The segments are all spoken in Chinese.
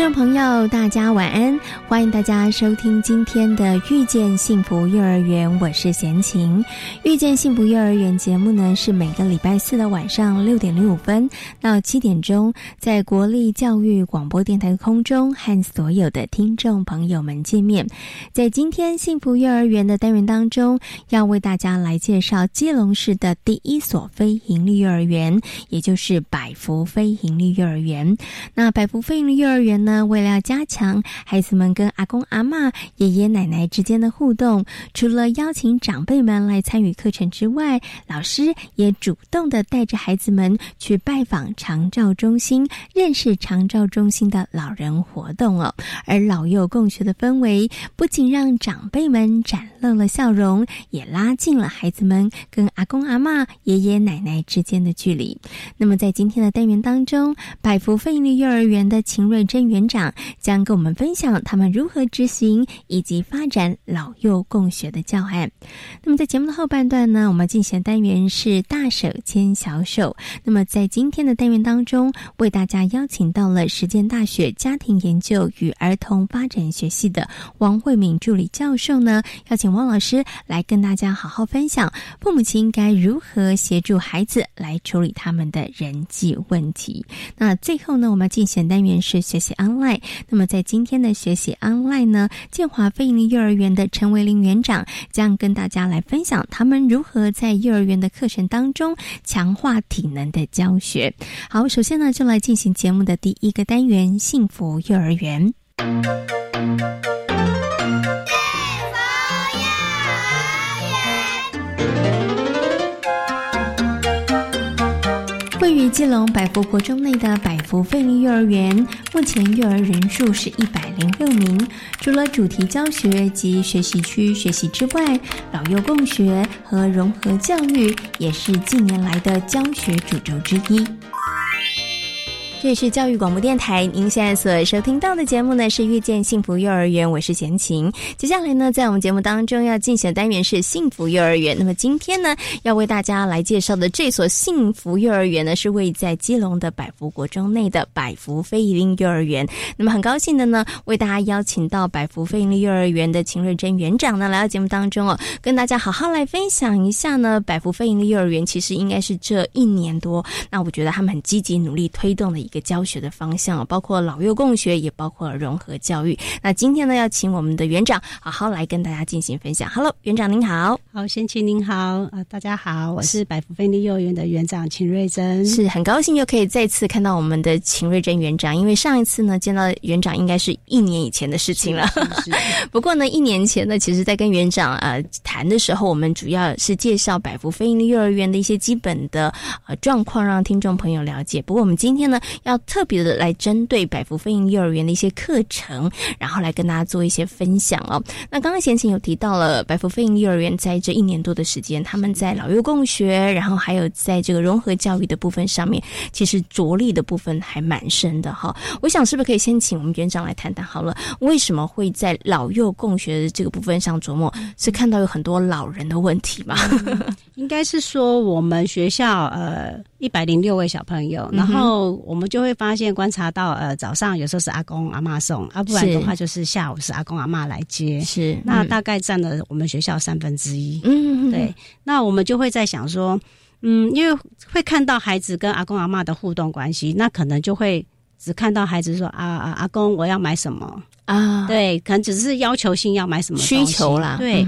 听众朋友，大家晚安！欢迎大家收听今天的《遇见幸福幼儿园》，我是贤琴。《遇见幸福幼儿园》节目呢，是每个礼拜四的晚上六点零五分到七点钟，在国立教育广播电台空中和所有的听众朋友们见面。在今天幸福幼儿园的单元当中，要为大家来介绍基隆市的第一所非营利幼儿园，也就是百福非营利幼儿园。那百福非营利幼儿园呢？为了要加强孩子们跟阿公阿妈、爷爷奶奶之间的互动，除了邀请长辈们来参与课程之外，老师也主动的带着孩子们去拜访长照中心，认识长照中心的老人活动哦。而老幼共学的氛围，不仅让长辈们展露了笑容，也拉近了孩子们跟阿公阿妈、爷爷奶奶之间的距离。那么，在今天的单元当中，百福费力幼儿园的秦瑞珍园长将跟我们分享他们如何执行以及发展老幼共学的教案。那么，在节目的后半段呢，我们进行单元是大手牵小手。那么，在今天的单元当中，为大家邀请到了实践大学家庭研究与儿童发展学系的王慧敏助理教授呢，邀请王老师来跟大家好好分享父母亲该如何协助孩子来处理他们的人际问题。那最后呢，我们进行单元是学习 online。那么在今天的学习 online 呢，建华非营幼儿园的陈维林园长将跟大家来分享他们如何在幼儿园的课程当中强化体能的教学。好，首先呢，就来进行节目的第一个单元——幸福幼儿园。于基隆百福国中内的百福费力幼儿园，目前幼儿人数是一百零六名。除了主题教学及学习区学习之外，老幼共学和融合教育也是近年来的教学主轴之一。这里是教育广播电台，您现在所收听到的节目呢是《遇见幸福幼儿园》，我是贤琴。接下来呢，在我们节目当中要进行的单元是幸福幼儿园。那么今天呢，要为大家来介绍的这所幸福幼儿园呢，是位在基隆的百福国中内的百福非营利幼儿园。那么很高兴的呢，为大家邀请到百福非营利幼儿园的秦瑞珍园长呢，来到节目当中哦，跟大家好好来分享一下呢，百福非营利幼儿园其实应该是这一年多，那我觉得他们很积极努力推动的个教学的方向，包括老幼共学，也包括融合教育。那今天呢，要请我们的园长好好来跟大家进行分享。Hello，园长您好，好，先请您好啊，大家好，我是百福菲利幼儿园的园长秦瑞珍，是很高兴又可以再次看到我们的秦瑞珍园长，因为上一次呢见到园长应该是一年以前的事情了。不过呢，一年前呢，其实在跟园长呃谈的时候，我们主要是介绍百福非营利幼儿园的一些基本的呃状况，让听众朋友了解。不过我们今天呢，要特别的来针对百福飞营幼儿园的一些课程，然后来跟大家做一些分享哦。那刚刚贤琴有提到了百福飞营幼儿园在这一年多的时间，他们在老幼共学，然后还有在这个融合教育的部分上面，其实着力的部分还蛮深的哈。我想是不是可以先请我们园长来谈谈好了，为什么会在老幼共学的这个部分上琢磨？是看到有很多老人的问题吗？应该是说我们学校呃一百零六位小朋友，然后我们就会发现观察到呃早上有时候是阿公阿妈送，啊不然的话就是下午是阿公阿妈来接，是那大概占了我们学校三分之一。嗯，对，那我们就会在想说，嗯，因为会看到孩子跟阿公阿妈的互动关系，那可能就会只看到孩子说啊啊阿公我要买什么。啊，对，可能只是要求性要买什么需求啦，对。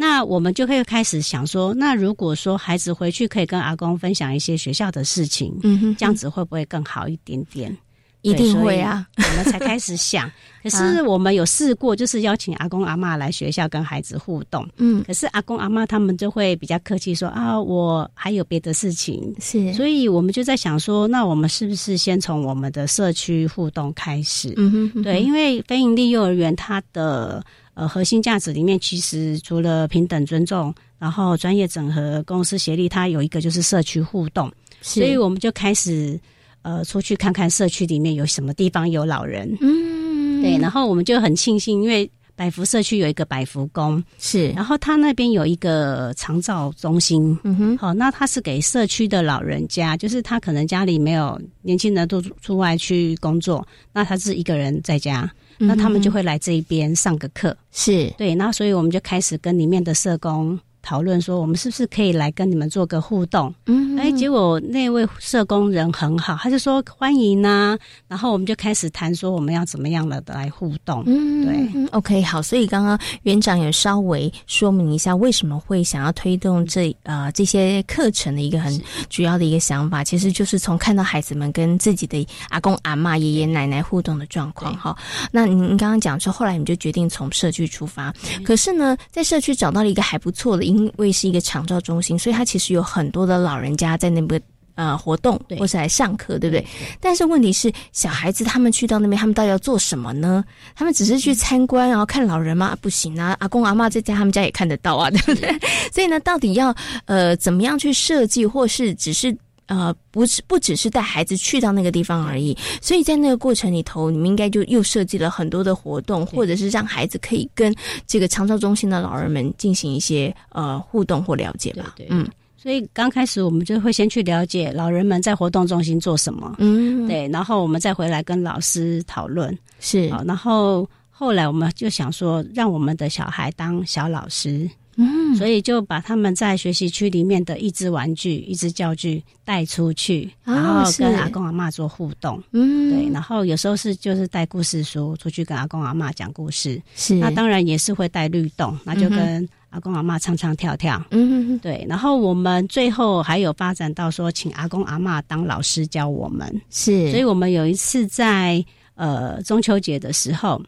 那我们就会开始想说，那如果说孩子回去可以跟阿公分享一些学校的事情，嗯哼，这样子会不会更好一点点？一定会啊，我们才开始想。可是我们有试过，就是邀请阿公阿妈来学校跟孩子互动。嗯，可是阿公阿妈他们就会比较客气说啊，我还有别的事情。是，所以我们就在想说，那我们是不是先从我们的社区互动开始？嗯哼，对，因为非营利幼儿园它的呃核心价值里面，其实除了平等尊重，然后专业整合、公司协力，它有一个就是社区互动。所以我们就开始呃出去看看社区里面有什么地方有老人。嗯。对，然后我们就很庆幸，因为百福社区有一个百福宫，是，然后他那边有一个长照中心，嗯哼，好，那他是给社区的老人家，就是他可能家里没有年轻人都出外去工作，那他是一个人在家，那他们就会来这一边上个课，是对，那所以我们就开始跟里面的社工。讨论说，我们是不是可以来跟你们做个互动？嗯，哎，结果那位社工人很好，他就说欢迎呐。然后我们就开始谈说，我们要怎么样的来互动？嗯，对，OK，好。所以刚刚园长有稍微说明一下，为什么会想要推动这呃这些课程的一个很主要的一个想法，其实就是从看到孩子们跟自己的阿公阿妈、爷爷奶奶互动的状况。哈，那您刚刚讲说，后来你就决定从社区出发，可是呢，在社区找到了一个还不错的。因为是一个长照中心，所以它其实有很多的老人家在那边呃活动，或是来上课，对不对？但是问题是，小孩子他们去到那边，他们到底要做什么呢？他们只是去参观，然后看老人吗？不行啊，阿公阿妈在家，他们家也看得到啊，对不对？所以呢，到底要呃怎么样去设计，或是只是？呃，不是，不只是带孩子去到那个地方而已，所以在那个过程里头，你们应该就又设计了很多的活动，或者是让孩子可以跟这个长照中心的老人们进行一些呃互动或了解吧。嗯，所以刚开始我们就会先去了解老人们在活动中心做什么，嗯，对，然后我们再回来跟老师讨论，是，然后后来我们就想说，让我们的小孩当小老师。嗯，所以就把他们在学习区里面的一只玩具、一只教具带出去，然后跟阿公阿妈做互动。嗯，对，然后有时候是就是带故事书出去跟阿公阿妈讲故事。是，那当然也是会带律动，那就跟阿公阿妈唱唱跳跳。嗯，对。然后我们最后还有发展到说，请阿公阿妈当老师教我们。是，所以我们有一次在呃中秋节的时候，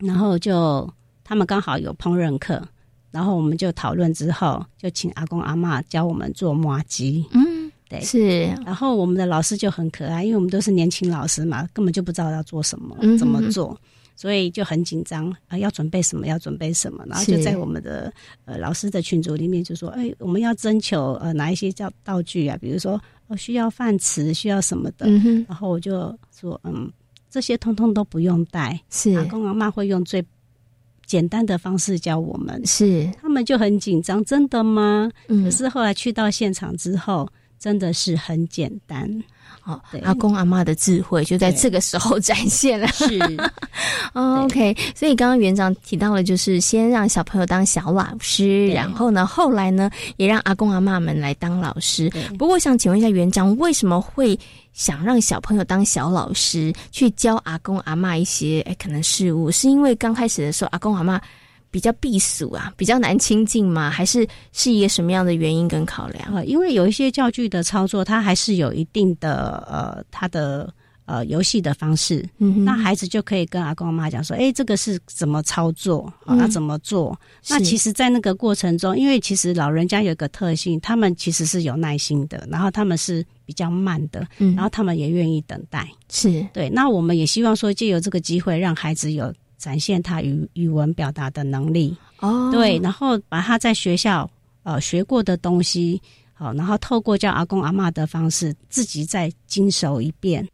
然后就他们刚好有烹饪课。然后我们就讨论之后，就请阿公阿妈教我们做麻鸡。嗯，对，是。然后我们的老师就很可爱，因为我们都是年轻老师嘛，根本就不知道要做什么，怎么做，所以就很紧张啊，要准备什么，要准备什么。然后就在我们的呃老师的群组里面就说：“哎，我们要征求呃哪一些叫道具啊？比如说哦需要饭匙，需要什么的。”然后我就说：“嗯，这些通通都不用带，是阿公阿妈会用最。”简单的方式教我们，是他们就很紧张，真的吗？嗯，可是后来去到现场之后，真的是很简单。哦，阿公阿妈的智慧就在这个时候展现了。是，OK。所以刚刚园长提到了，就是先让小朋友当小老师，然后呢，后来呢，也让阿公阿妈们来当老师。不过，想请问一下园长，为什么会？想让小朋友当小老师，去教阿公阿妈一些哎可能事物，是因为刚开始的时候阿公阿妈比较避暑啊，比较难亲近吗？还是是一个什么样的原因跟考量啊？因为有一些教具的操作，它还是有一定的呃，它的。呃，游戏的方式，嗯那孩子就可以跟阿公阿妈讲说：“哎，这个是怎么操作？要怎么做？”那其实，在那个过程中，因为其实老人家有一个特性，他们其实是有耐心的，然后他们是比较慢的，然后他们也愿意等待。是对。那我们也希望说，借由这个机会，让孩子有展现他语语文表达的能力。哦，对，然后把他在学校呃学过的东西，好，然后透过叫阿公阿妈的方式，自己再经手一遍。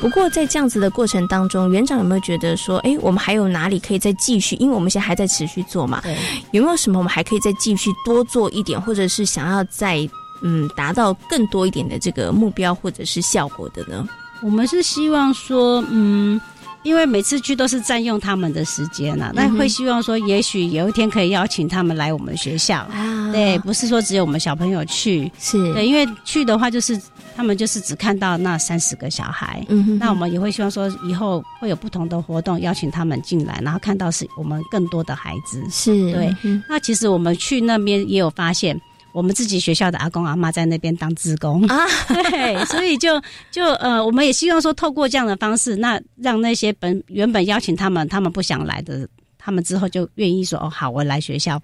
不过在这样子的过程当中，园长有没有觉得说，哎，我们还有哪里可以再继续？因为我们现在还在持续做嘛，有没有什么我们还可以再继续多做一点，或者是想要再嗯达到更多一点的这个目标或者是效果的呢？我们是希望说，嗯。因为每次去都是占用他们的时间呐，那会希望说，也许有一天可以邀请他们来我们学校。啊，对，不是说只有我们小朋友去，是对，因为去的话就是他们就是只看到那三十个小孩。嗯哼，那我们也会希望说，以后会有不同的活动邀请他们进来，然后看到是我们更多的孩子。是对。那其实我们去那边也有发现，我们自己学校的阿公阿妈在那边当职工啊，对，所以就就呃，我们也希望说透过这样的方式，那让那些本原本邀请他们，他们不想来的，他们之后就愿意说哦，好，我来学校。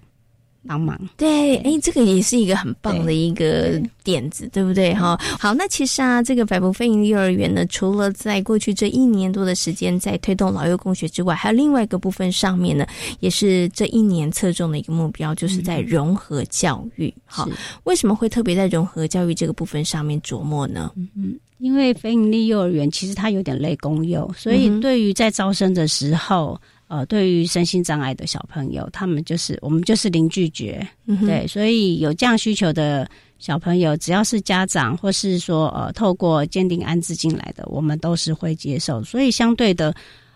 帮忙对，哎，这个也是一个很棒的一个点子，对不对？哈，好，那其实啊，这个百福飞营幼儿园呢，除了在过去这一年多的时间在推动老幼共学之外，还有另外一个部分上面呢，也是这一年侧重的一个目标，就是在融合教育。好，为什么会特别在融合教育这个部分上面琢磨呢？嗯，因为非营利幼儿园其实它有点类公幼，所以对于在招生的时候。呃，对于身心障碍的小朋友，他们就是我们就是零拒绝，对，所以有这样需求的小朋友，只要是家长或是说呃透过鉴定安置进来的，我们都是会接受。所以相对的，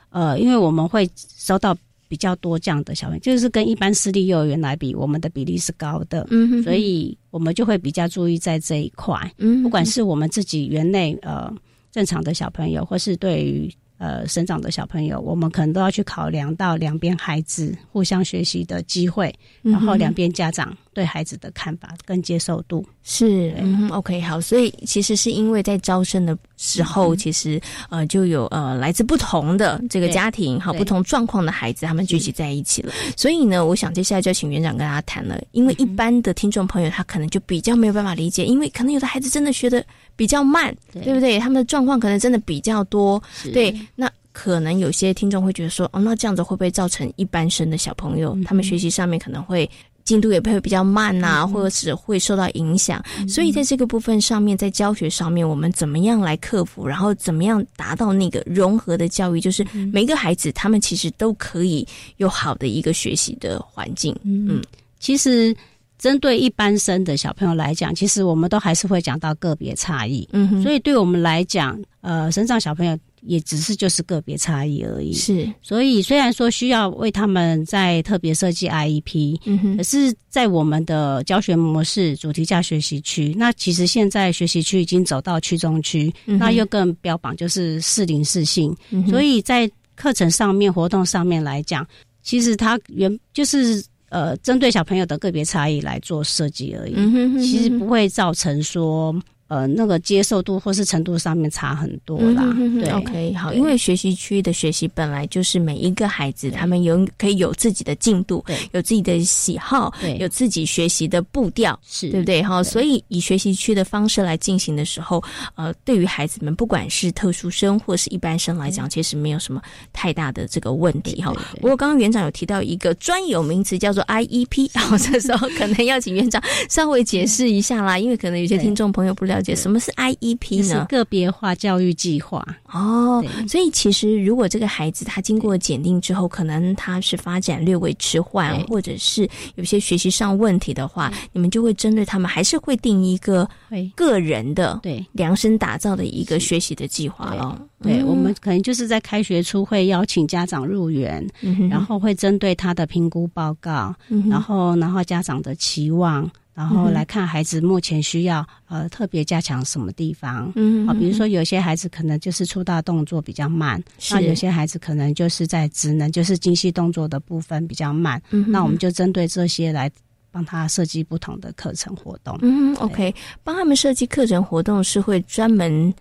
呃，因为我们会收到比较多这样的小朋友，就是跟一般私立幼儿园来比，我们的比例是高的，嗯，所以我们就会比较注意在这一块，嗯，不管是我们自己园内呃正常的小朋友，或是对于。呃，生长的小朋友，我们可能都要去考量到两边孩子互相学习的机会，然后两边家长对孩子的看法跟接受度是嗯 OK 好，所以其实是因为在招生的时候，其实呃就有呃来自不同的这个家庭好不同状况的孩子，他们聚集在一起了。所以呢，我想接下来就请园长跟大家谈了，因为一般的听众朋友他可能就比较没有办法理解，因为可能有的孩子真的学的。比较慢，对不对？他们的状况可能真的比较多，对。那可能有些听众会觉得说，哦，那这样子会不会造成一般生的小朋友，他们学习上面可能会进度也会比较慢呐，或者是会受到影响？所以在这个部分上面，在教学上面，我们怎么样来克服？然后怎么样达到那个融合的教育？就是每个孩子他们其实都可以有好的一个学习的环境。嗯，其实。针对一般生的小朋友来讲，其实我们都还是会讲到个别差异。嗯，所以对我们来讲，呃，身障小朋友也只是就是个别差异而已。是，所以虽然说需要为他们在特别设计 IEP，嗯哼，可是，在我们的教学模式主题教学习区，那其实现在学习区已经走到区中区，那又更标榜就是适龄适性。所以在课程上面、活动上面来讲，其实它原就是。呃，针对小朋友的个别差异来做设计而已，嗯哼其实不会造成说。呃，那个接受度或是程度上面差很多啦。对，OK，好，因为学习区的学习本来就是每一个孩子他们有可以有自己的进度，对，有自己的喜好，对，有自己学习的步调，是对不对？哈，所以以学习区的方式来进行的时候，呃，对于孩子们不管是特殊生或是一般生来讲，其实没有什么太大的这个问题哈。不过刚刚园长有提到一个专有名词叫做 IEP，然后这时候可能要请园长稍微解释一下啦，因为可能有些听众朋友不了。了解什么是 IEP 呢？个别化教育计划。哦。所以其实如果这个孩子他经过检定之后，可能他是发展略微迟缓，或者是有些学习上问题的话，你们就会针对他们，还是会定一个个人的对。量身打造的一个学习的计划了。对，我们可能就是在开学初会邀请家长入园，然后会针对他的评估报告，然后然后家长的期望。然后来看孩子目前需要呃特别加强什么地方，嗯，啊，比如说有些孩子可能就是出大动作比较慢，那有些孩子可能就是在职能就是精细动作的部分比较慢，嗯，那我们就针对这些来帮他设计不同的课程活动。嗯，OK，帮他们设计课程活动是会专门。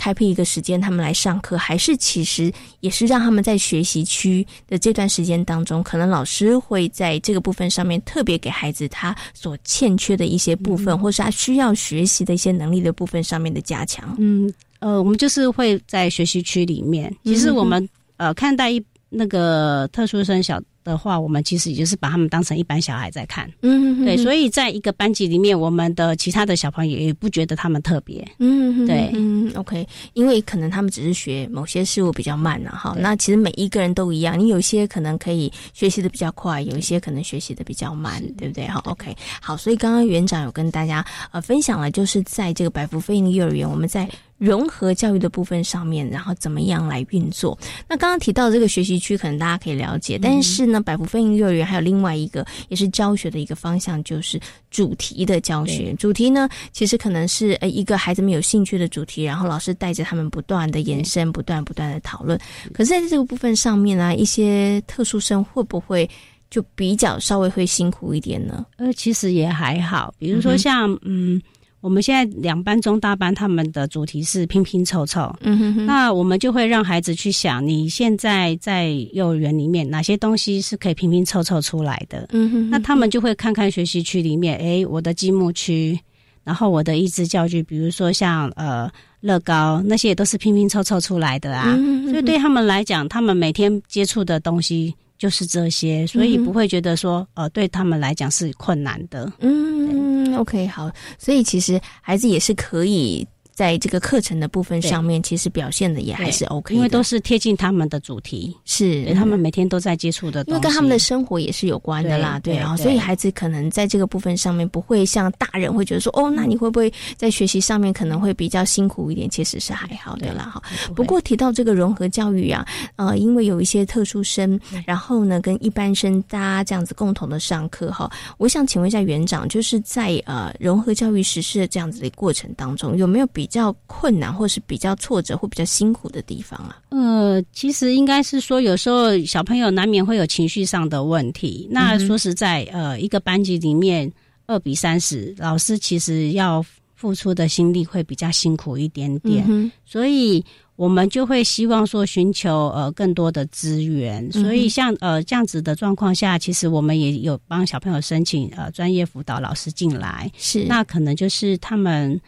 开辟一个时间，他们来上课，还是其实也是让他们在学习区的这段时间当中，可能老师会在这个部分上面特别给孩子他所欠缺的一些部分，或是他需要学习的一些能力的部分上面的加强。嗯，呃，我们就是会在学习区里面，其实我们呃看待一那个特殊生小。的话，我们其实也就是把他们当成一般小孩在看，嗯，对，所以在一个班级里面，我们的其他的小朋友也不觉得他们特别，嗯，对，嗯，OK，因为可能他们只是学某些事物比较慢了哈，那其实每一个人都一样，你有些可能可以学习的比较快，有一些可能学习的比较慢，对不对？哈，OK，好，所以刚刚园长有跟大家呃分享了，就是在这个百福飞鹰幼儿园，我们在。融合教育的部分上面，然后怎么样来运作？那刚刚提到这个学习区，可能大家可以了解。但是呢，百福飞鹰幼儿园还有另外一个也是教学的一个方向，就是主题的教学。主题呢，其实可能是呃一个孩子们有兴趣的主题，然后老师带着他们不断的延伸，不断不断的讨论。可是在这个部分上面呢，一些特殊生会不会？就比较稍微会辛苦一点呢？呃，其实也还好，比如说像嗯。我们现在两班中大班，他们的主题是拼拼凑凑。嗯哼哼。那我们就会让孩子去想，你现在在幼儿园里面哪些东西是可以拼拼凑凑出来的？嗯哼。那他们就会看看学习区里面，哎，我的积木区，然后我的益智教具，比如说像呃乐高那些，也都是拼拼凑凑出来的啊。所以对他们来讲，他们每天接触的东西。就是这些，所以不会觉得说，呃，对他们来讲是困难的。嗯，OK，好，所以其实孩子也是可以。在这个课程的部分上面，其实表现的也还是 OK，因为都是贴近他们的主题，是。他们每天都在接触的，因为跟他们的生活也是有关的啦，对啊，所以孩子可能在这个部分上面不会像大人会觉得说，哦，那你会不会在学习上面可能会比较辛苦一点？其实是还好的啦，哈。不过提到这个融合教育啊，呃，因为有一些特殊生，然后呢，跟一般生大家这样子共同的上课哈，我想请问一下园长，就是在呃融合教育实施的这样子的过程当中，有没有比较困难，或是比较挫折或比较辛苦的地方啊？呃，其实应该是说，有时候小朋友难免会有情绪上的问题。那说实在，呃，一个班级里面二比三十，老师其实要付出的心力会比较辛苦一点点，所以我们就会希望说寻求呃更多的资源。所以像呃这样子的状况下，其实我们也有帮小朋友申请呃专业辅导老师进来，是那可能就是他们。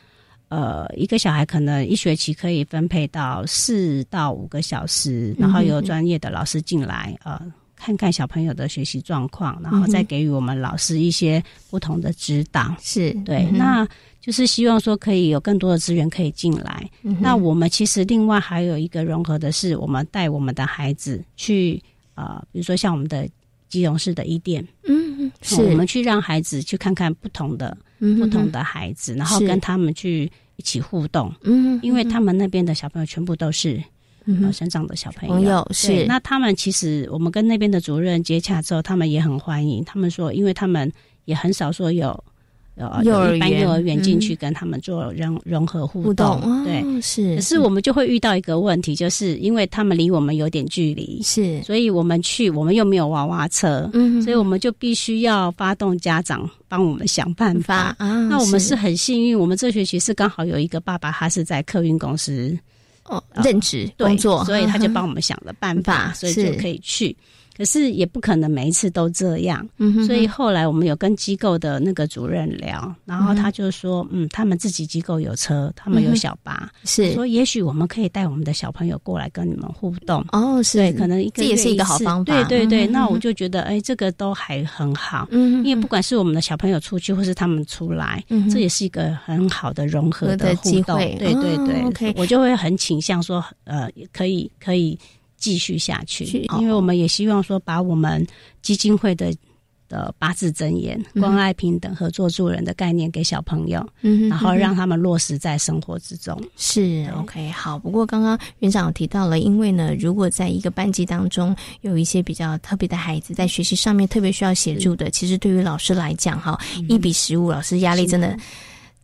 呃，一个小孩可能一学期可以分配到四到五个小时，然后有专业的老师进来，呃，看看小朋友的学习状况，然后再给予我们老师一些不同的指导。是对，那就是希望说可以有更多的资源可以进来。那我们其实另外还有一个融合的是，我们带我们的孩子去，呃，比如说像我们的基隆市的一店，嗯，是我们去让孩子去看看不同的不同的孩子，然后跟他们去。一起互动，嗯，因为他们那边的小朋友全部都是嗯生长的小朋友，是那他们其实我们跟那边的主任接洽之后，他们也很欢迎。他们说，因为他们也很少说有。幼儿园幼儿园进去跟他们做融融合互动，对，是。可是我们就会遇到一个问题，就是因为他们离我们有点距离，是，所以我们去我们又没有娃娃车，嗯，所以我们就必须要发动家长帮我们想办法。啊，那我们是很幸运，我们这学期是刚好有一个爸爸，他是在客运公司哦任职工作，所以他就帮我们想了办法，所以就可以去。可是也不可能每一次都这样，所以后来我们有跟机构的那个主任聊，然后他就说，嗯，他们自己机构有车，他们有小巴，是。说也许我们可以带我们的小朋友过来跟你们互动。哦，是，对可能这也是一个好方法。对对对，那我就觉得，哎，这个都还很好，嗯，因为不管是我们的小朋友出去，或是他们出来，这也是一个很好的融合的机会。对对对我就会很倾向说，呃，可以可以。继续下去，因为我们也希望说，把我们基金会的的八字真言、关爱、平等、合作、助人的概念给小朋友，嗯，然后让他们落实在生活之中。是。OK，好。不过刚刚园长提到了，因为呢，如果在一个班级当中有一些比较特别的孩子，在学习上面特别需要协助的，其实对于老师来讲，哈，一比十五，老师压力真的。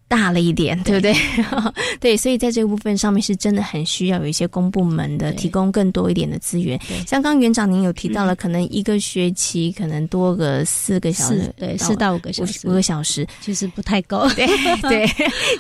大了一点，对不对？对，所以在这个部分上面是真的很需要有一些公部门的提供更多一点的资源。像刚园长您有提到了，可能一个学期可能多个四个小时，对，四到五个小时，五个小时其实不太够。对 对，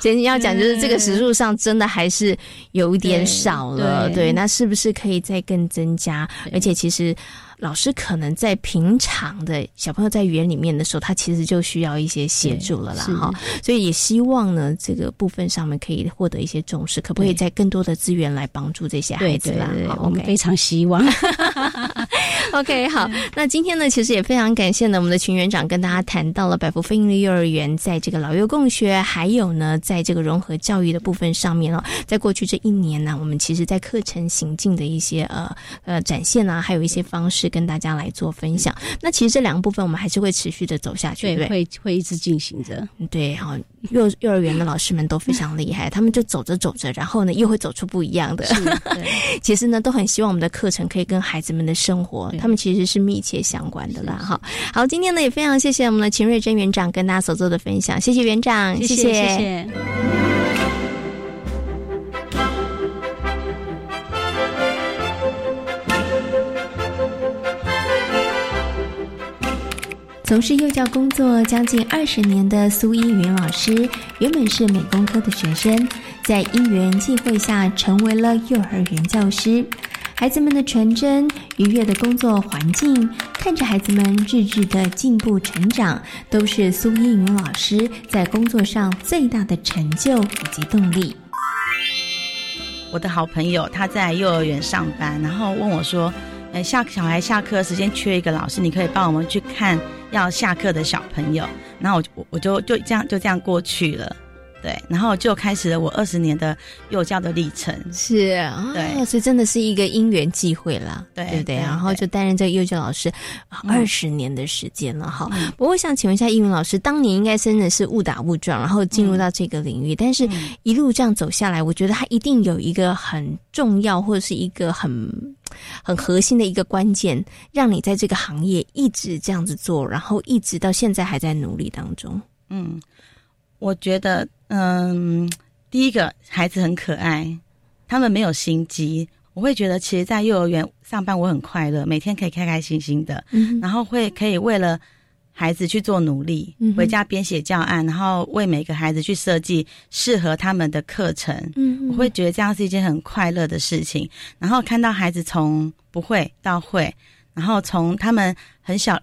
其实你要讲就是这个时数上真的还是有一点少了。对，那是不是可以再更增加？而且其实。老师可能在平常的小朋友在园里面的时候，他其实就需要一些协助了啦，哈。所以也希望呢，这个部分上面可以获得一些重视，可不可以在更多的资源来帮助这些孩子啦？我们非常希望。OK，好。那今天呢，其实也非常感谢呢，我们的群园长跟大家谈到了百福飞鹰的幼儿园在这个老幼共学，还有呢，在这个融合教育的部分上面哦，在过去这一年呢，我们其实在课程行进的一些呃呃展现啊，还有一些方式。跟大家来做分享。那其实这两个部分，我们还是会持续的走下去，对，会会一直进行着。对，好，幼幼儿园的老师们都非常厉害，他们就走着走着，然后呢，又会走出不一样的。其实呢，都很希望我们的课程可以跟孩子们的生活，他们其实是密切相关的啦。哈，好，今天呢也非常谢谢我们的秦瑞珍园长跟大家所做的分享，谢谢园长，谢谢谢谢。从事幼教工作将近二十年的苏一云老师，原本是美工科的学生，在因缘际会下成为了幼儿园教师。孩子们的纯真、愉悦的工作环境，看着孩子们日日的进步成长，都是苏一云老师在工作上最大的成就以及动力。我的好朋友他在幼儿园上班，然后问我说：“呃，下小孩下课时间缺一个老师，你可以帮我们去看。”要下课的小朋友，然后我我我就就这样就这样过去了，对，然后就开始了我二十年的幼教的历程。是啊，对，所以真的是一个因缘际会啦，对对对？然后就担任这个幼教老师二十年的时间了哈。不过我想请问一下，英文老师，当年应该真的是误打误撞，然后进入到这个领域，但是一路这样走下来，我觉得他一定有一个很重要或者是一个很。很核心的一个关键，让你在这个行业一直这样子做，然后一直到现在还在努力当中。嗯，我觉得，嗯，第一个孩子很可爱，他们没有心机。我会觉得，其实，在幼儿园上班我很快乐，每天可以开开心心的，嗯然后会可以为了。孩子去做努力，回家编写教案，然后为每个孩子去设计适合他们的课程。嗯，我会觉得这样是一件很快乐的事情。然后看到孩子从不会到会，然后从他们很小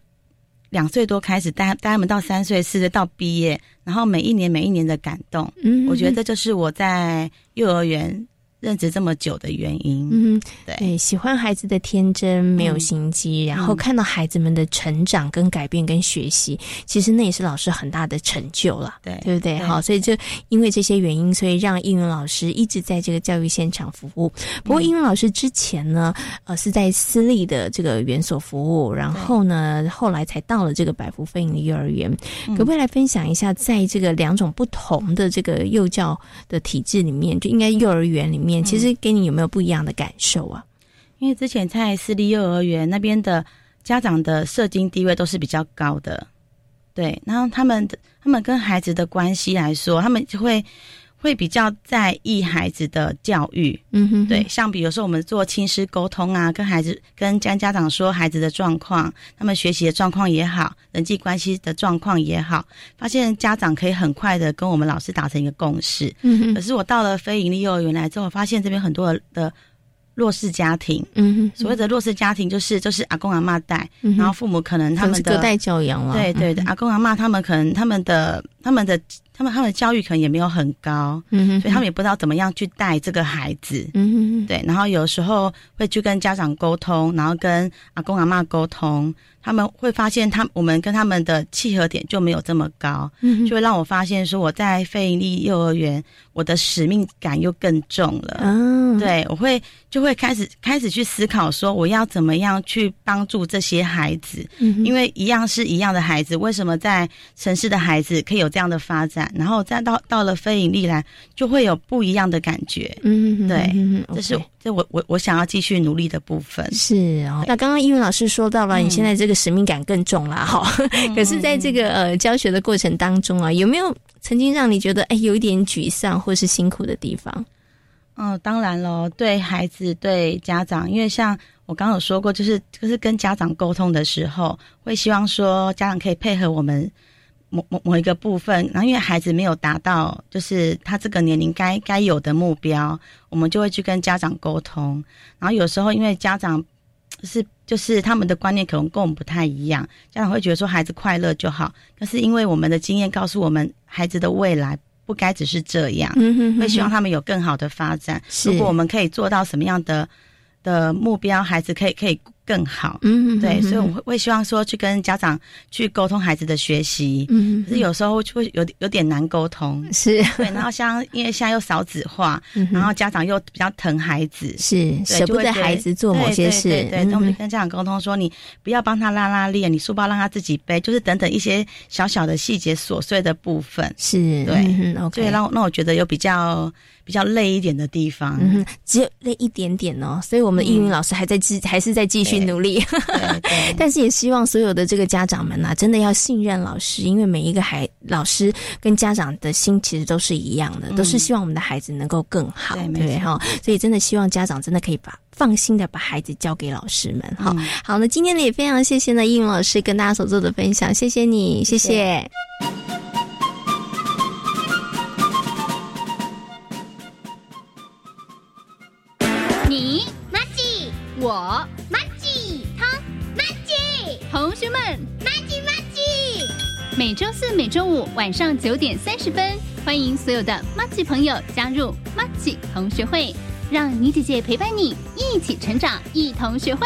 两岁多开始带带他们到三岁四岁到毕业，然后每一年每一年的感动，嗯，我觉得这就是我在幼儿园。认识这么久的原因，嗯，对，喜欢孩子的天真，没有心机，然后看到孩子们的成长、跟改变、跟学习，其实那也是老师很大的成就了，对，对不对？好，所以就因为这些原因，所以让英文老师一直在这个教育现场服务。不过，英文老师之前呢，呃，是在私立的这个园所服务，然后呢，后来才到了这个百福飞营幼儿园。可不可以来分享一下，在这个两种不同的这个幼教的体制里面，就应该幼儿园里面。其实给你有没有不一样的感受啊？因为之前在私立幼儿园那边的家长的社经地位都是比较高的，对，然后他们的他们跟孩子的关系来说，他们就会。会比较在意孩子的教育，嗯哼，对，像比如说我们做亲师沟通啊，跟孩子跟家家长说孩子的状况，他们学习的状况也好，人际关系的状况也好，发现家长可以很快的跟我们老师达成一个共识。嗯哼，可是我到了非盈利幼儿园来之后，发现这边很多的弱势家庭，嗯哼，所谓的弱势家庭就是就是阿公阿妈带，然后父母可能他们的隔代教养了，对对对，阿公阿妈他们可能他们的他们的。他们他们的教育可能也没有很高，嗯所以他们也不知道怎么样去带这个孩子，嗯对。然后有时候会去跟家长沟通，然后跟阿公阿妈沟通，他们会发现他我们跟他们的契合点就没有这么高，嗯就会让我发现说我在非营利幼儿园，我的使命感又更重了，嗯，对，我会就会开始开始去思考说我要怎么样去帮助这些孩子，嗯因为一样是一样的孩子，为什么在城市的孩子可以有这样的发展？然后再到到了非盈利来，就会有不一样的感觉。嗯，对，这是这我我我想要继续努力的部分。是哦，那刚刚英文老师说到了，你现在这个使命感更重了哈。可是，在这个呃教学的过程当中啊，有没有曾经让你觉得哎有一点沮丧或是辛苦的地方？嗯，当然喽，对孩子对家长，因为像我刚刚有说过，就是就是跟家长沟通的时候，会希望说家长可以配合我们。某某某一个部分，然后因为孩子没有达到，就是他这个年龄该该有的目标，我们就会去跟家长沟通。然后有时候因为家长是就是他们的观念可能跟我们不太一样，家长会觉得说孩子快乐就好。可是因为我们的经验告诉我们，孩子的未来不该只是这样，会希望他们有更好的发展。如果我们可以做到什么样的的目标，孩子可以可以。更好，嗯，对，所以我会会希望说去跟家长去沟通孩子的学习，嗯，可是有时候就会有有点难沟通，是。对，然后像因为现在又少子化，然后家长又比较疼孩子，是舍不得孩子做某些事，对，那我们就跟家长沟通说，你不要帮他拉拉链，你书包让他自己背，就是等等一些小小的细节琐碎的部分，是对，所以让让我觉得有比较。比较累一点的地方，只有累一点点哦，所以我们的英语老师还在继还是在继续续努力。但是也希望所有的这个家长们呢，真的要信任老师，因为每一个孩老师跟家长的心其实都是一样的，都是希望我们的孩子能够更好，对哈。所以真的希望家长真的可以把放心的把孩子交给老师们。好，好，那今天呢也非常谢谢呢应勇老师跟大家所做的分享，谢谢你，谢谢。你我马吉，他马吉，同学们马吉马吉。每周四、每周五晚上九点三十分，欢迎所有的马吉朋友加入马吉同学会，让妮姐姐陪伴你一起成长，一同学会。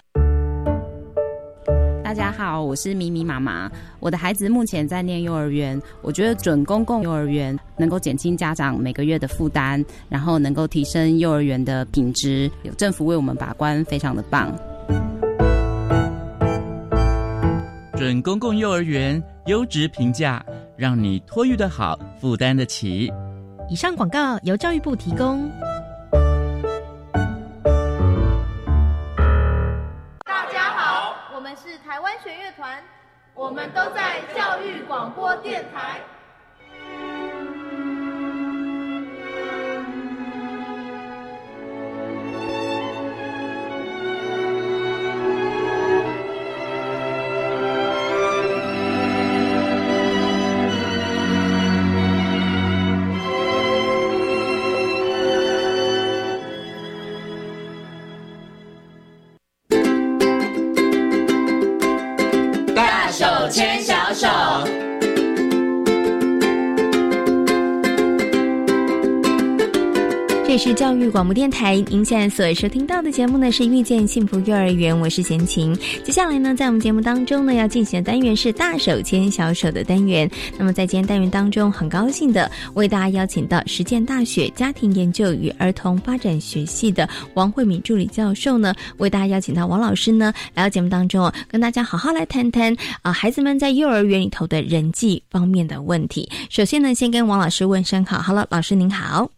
好，我是咪咪妈妈。我的孩子目前在念幼儿园，我觉得准公共幼儿园能够减轻家长每个月的负担，然后能够提升幼儿园的品质，有政府为我们把关，非常的棒。准公共幼儿园优质评价，让你托育的好，负担得起。以上广告由教育部提供。台湾弦乐团我们都在教育广播电台。教育广播电台，您现在所收听到的节目呢是遇见幸福幼儿园，我是贤琴。接下来呢，在我们节目当中呢，要进行的单元是大手牵小手的单元。那么在今天单元当中，很高兴的为大家邀请到实践大学家庭研究与儿童发展学系的王慧敏助理教授呢，为大家邀请到王老师呢来到节目当中，跟大家好好来谈谈啊孩子们在幼儿园里头的人际方面的问题。首先呢，先跟王老师问声好，，Hello，，老师您好。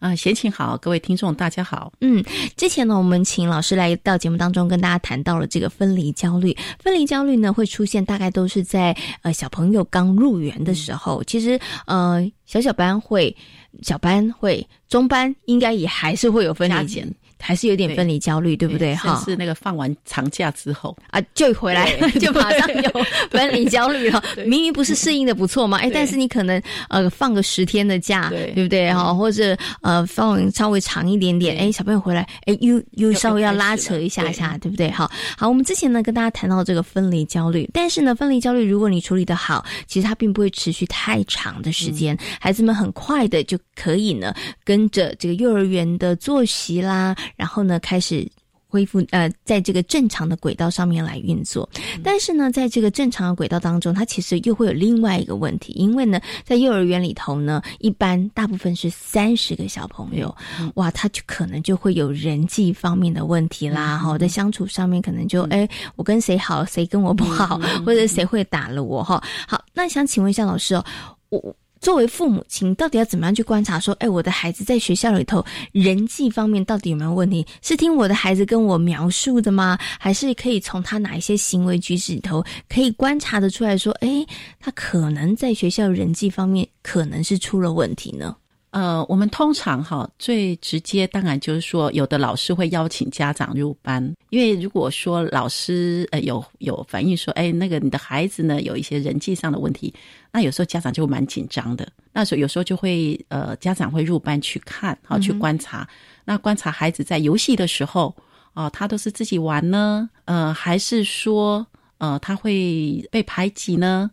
啊，闲情好，各位听众大家好。嗯，之前呢，我们请老师来到节目当中，跟大家谈到了这个分离焦虑。分离焦虑呢，会出现大概都是在呃小朋友刚入园的时候。其实呃，小小班会，小班会，中班应该也还是会有分离间。还是有点分离焦虑，对不对？哈，是那个放完长假之后。啊，就回来 就马上有分离焦虑了。明明不是适应的不错嘛，哎，但是你可能呃放个十天的假，对。不对？哈，或者呃放稍微长一点点，哎，小朋友回来，哎，又又稍微要拉扯一下下，对。不对？哈，好，我们之前呢跟大家谈到这个分离焦虑，但是呢，分离焦虑如果你处理的好，其实它并不会持续太长的时间，孩子们很快的就可以呢跟着这个幼儿园的作息啦。然后呢，开始恢复呃，在这个正常的轨道上面来运作。但是呢，在这个正常的轨道当中，它其实又会有另外一个问题，因为呢，在幼儿园里头呢，一般大部分是三十个小朋友，哇，他就可能就会有人际方面的问题啦，哈，在相处上面可能就哎，我跟谁好，谁跟我不好，或者谁会打了我，哈。好，那想请问一下老师哦，我。作为父母亲，到底要怎么样去观察？说，哎，我的孩子在学校里头人际方面到底有没有问题？是听我的孩子跟我描述的吗？还是可以从他哪一些行为举止里头可以观察的出来说，哎，他可能在学校人际方面可能是出了问题呢？呃，我们通常哈最直接，当然就是说，有的老师会邀请家长入班，因为如果说老师呃有有反映说，哎，那个你的孩子呢有一些人际上的问题，那有时候家长就蛮紧张的，那时候有时候就会呃家长会入班去看，好去观察，那观察孩子在游戏的时候，哦，他都是自己玩呢，呃，还是说呃，他会被排挤呢？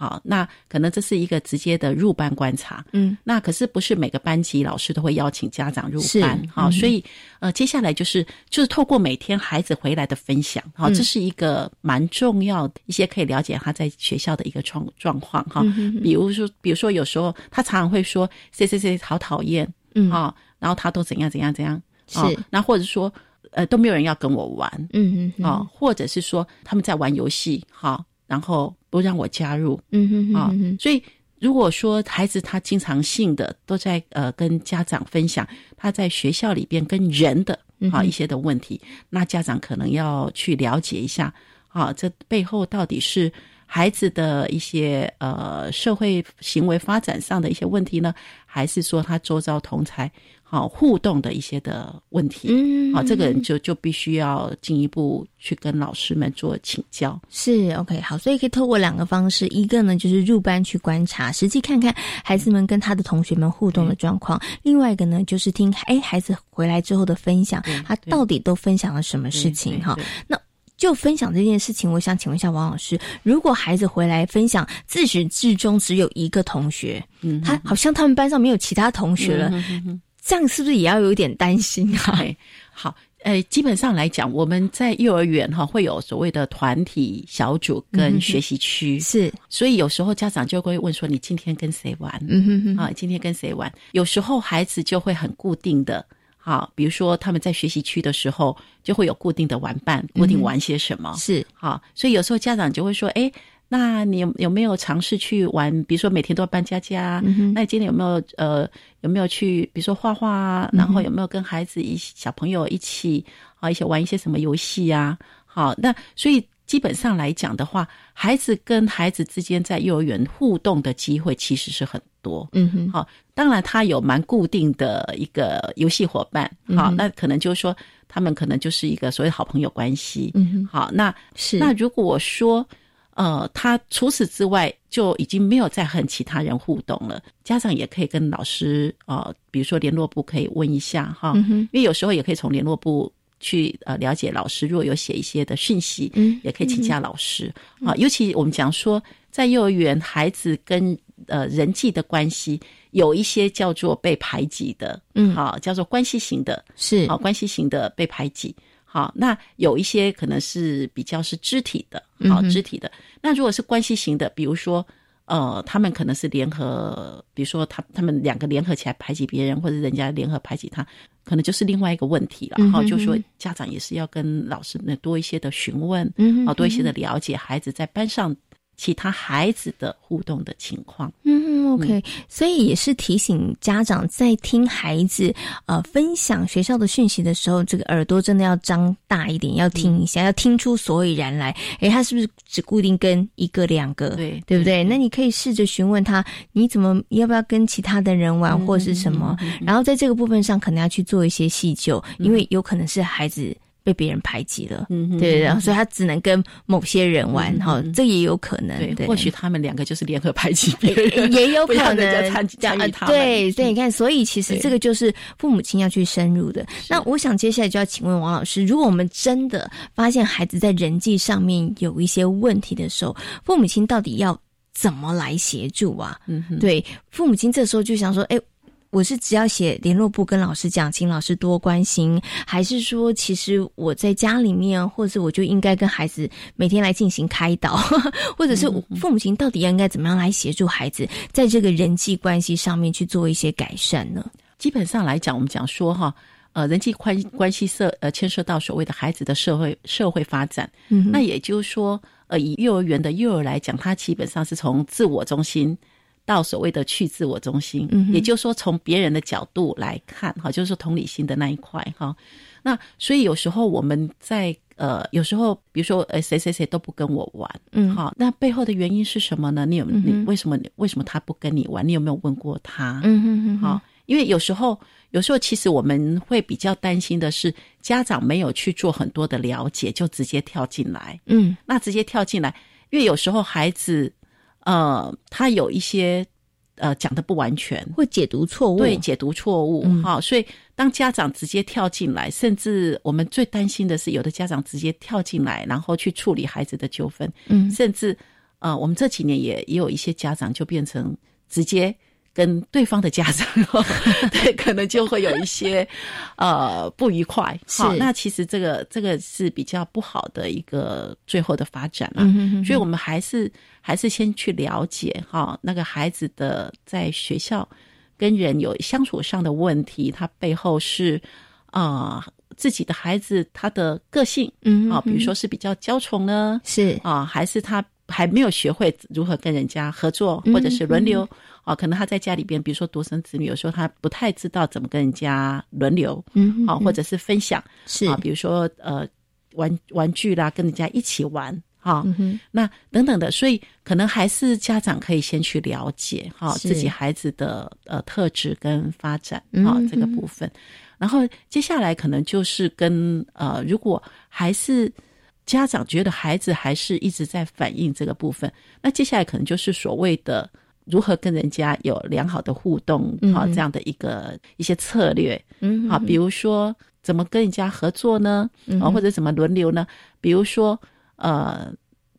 好，那可能这是一个直接的入班观察。嗯，那可是不是每个班级老师都会邀请家长入是班？好，嗯所以呃，接下来就是就是透过每天孩子回来的分享，好，嗯这是一个蛮重要的一些可以了解他在学校的一个状状况哈。比如说，比如说有时候他常常会说谁谁谁好讨厌，嗯啊，然后他都怎样怎样怎样，是哦那或者说呃都没有人要跟我玩，嗯嗯啊，或者是说他们在玩游戏，好，然后不让我加入，嗯哼啊嗯，所以如果说孩子他经常性的都在呃跟家长分享他在学校里边跟人的啊一些的问题，那家长可能要去了解一下啊，这背后到底是孩子的一些呃社会行为发展上的一些问题呢，还是说他周遭同才好、互动的一些的问题？嗯好、这个人就就必须要进一步去跟老师们做请教。是 OK 好，所以可以透过两个方式，一个呢就是入班去观察，实际看看孩子们跟他的同学们互动的状况；另外一个呢就是听哎孩子回来之后的分享，他到底都分享了什么事情哈？那。就分享这件事情，我想请问一下王老师，如果孩子回来分享，自始至终只有一个同学，嗯他好像他们班上没有其他同学了，嗯哼哼这样是不是也要有一点担心啊？哎，好，呃，基本上来讲，我们在幼儿园哈会有所谓的团体小组跟学习区，是，所以有时候家长就会问说，你今天跟谁玩？嗯哼哼啊，今天跟谁玩？有时候孩子就会很固定的。好，比如说他们在学习区的时候，就会有固定的玩伴，固定玩些什么。是好，所以有时候家长就会说，哎，那你有有没有尝试去玩？比如说每天都要搬家家，嗯那你今天有没有呃有没有去，比如说画画啊？然后有没有跟孩子一小朋友一起啊一起玩一些什么游戏啊？好，那所以基本上来讲的话，孩子跟孩子之间在幼儿园互动的机会其实是很多。嗯哼，好，当然他有蛮固定的一个游戏伙伴，好，那可能就是说他们可能就是一个所谓好朋友关系。嗯哼好，那是那如果说呃，他除此之外就已经没有再和其他人互动了，家长也可以跟老师呃，比如说联络部可以问一下哈，因为有时候也可以从联络部。去呃了解老师，如果有写一些的讯息，嗯也可以请教老师啊。尤其我们讲说，在幼儿园，孩子跟呃人际的关系有一些叫做被排挤的，嗯好、叫做关系型的，是好、关系型的被排挤。好，那有一些可能是比较是肢体的，好、肢体的。那如果是关系型的，比如说。呃，他们可能是联合，比如说他他们两个联合起来排挤别人，或者人家联合排挤他，可能就是另外一个问题了。哈、就是说家长也是要跟老师呢多一些的询问，啊，多一些的嗯了解孩子在班上其他孩子的互动的情况。嗯，OK，所以也是提醒家长在听孩子呃分享学校的讯息的时候，这个耳朵真的要张大一点，要听一下，要听出所以然来。诶，他是不是只固定跟一个两个？对对不对？那你可以试着询问他，你怎么要不要跟其他的人玩，或是什么？然后在这个部分上，可能要去做一些细究，因为有可能是孩子。被别人排挤了，嗯哼对，然后所以他只能跟某些人玩，哈、这也有可能，对，对，或许他们两个就是联合排挤别人，也有可能参这样参与他们。对，所以你看，所以其实这个就是父母亲要去深入的。那我想接下来就要请问王老师，如果我们真的发现孩子在人际上面有一些问题的时候，父母亲到底要怎么来协助啊？嗯哼，对，父母亲这时候就想说，哎。我是只要写联络簿跟老师讲，请老师多关心，还是说其实我在家里面，或者是我就应该跟孩子每天来进行开导，或者是父母亲到底要应该怎么样来协助孩子在这个人际关系上面去做一些改善呢？基本上来讲，我们讲说哈，呃，人际关关系涉呃牵涉到所谓的孩子的社会社会发展，嗯那也就是说，呃，以幼儿园的幼儿来讲，他基本上是从自我中心。到所谓的去自我中心，嗯也就是说从别人的角度来看，哈，就是说同理心的那一块，哈。那所以有时候我们在呃，有时候比如说呃，谁谁谁都不跟我玩，嗯好，那背后的原因是什么呢？你有你为什么为什么他不跟你玩？你有没有问过他？嗯哼哼哼好，因为有时候有时候其实我们会比较担心的是家长没有去做很多的了解，就直接跳进来，嗯那直接跳进来，因为有时候孩子呃，他有一些呃讲的不完全，会解读错误，对，解读错误嗯。哈、所以当家长直接跳进来，甚至我们最担心的是，有的家长直接跳进来，然后去处理孩子的纠纷，嗯，甚至呃，我们这几年也也有一些家长就变成直接。跟对方的家长，对，可能就会有一些呃不愉快。好，那其实这个这个是比较不好的一个最后的发展了。所以我们还是还是先去了解哈，那个孩子的在学校跟人有相处上的问题，他背后是啊自己的孩子他的个性，嗯啊，比如说是比较娇宠呢，是。啊，还是他还没有学会如何跟人家合作，或者是轮流。啊，可能他在家里边，比如说独生子女，有时候他不太知道怎么跟人家轮流，嗯，好，或者是分享，是。啊，比如说呃玩玩具啦，跟人家一起玩，哈，嗯那等等的，所以可能还是家长可以先去了解哈自己孩子的呃特质跟发展啊这个部分，然后接下来可能就是跟呃，如果还是家长觉得孩子还是一直在反映这个部分，那接下来可能就是所谓的。如何跟人家有良好的互动？好，这样的一个一些策略，嗯，好，比如说怎么跟人家合作呢？啊，或者怎么轮流呢？比如说，呃，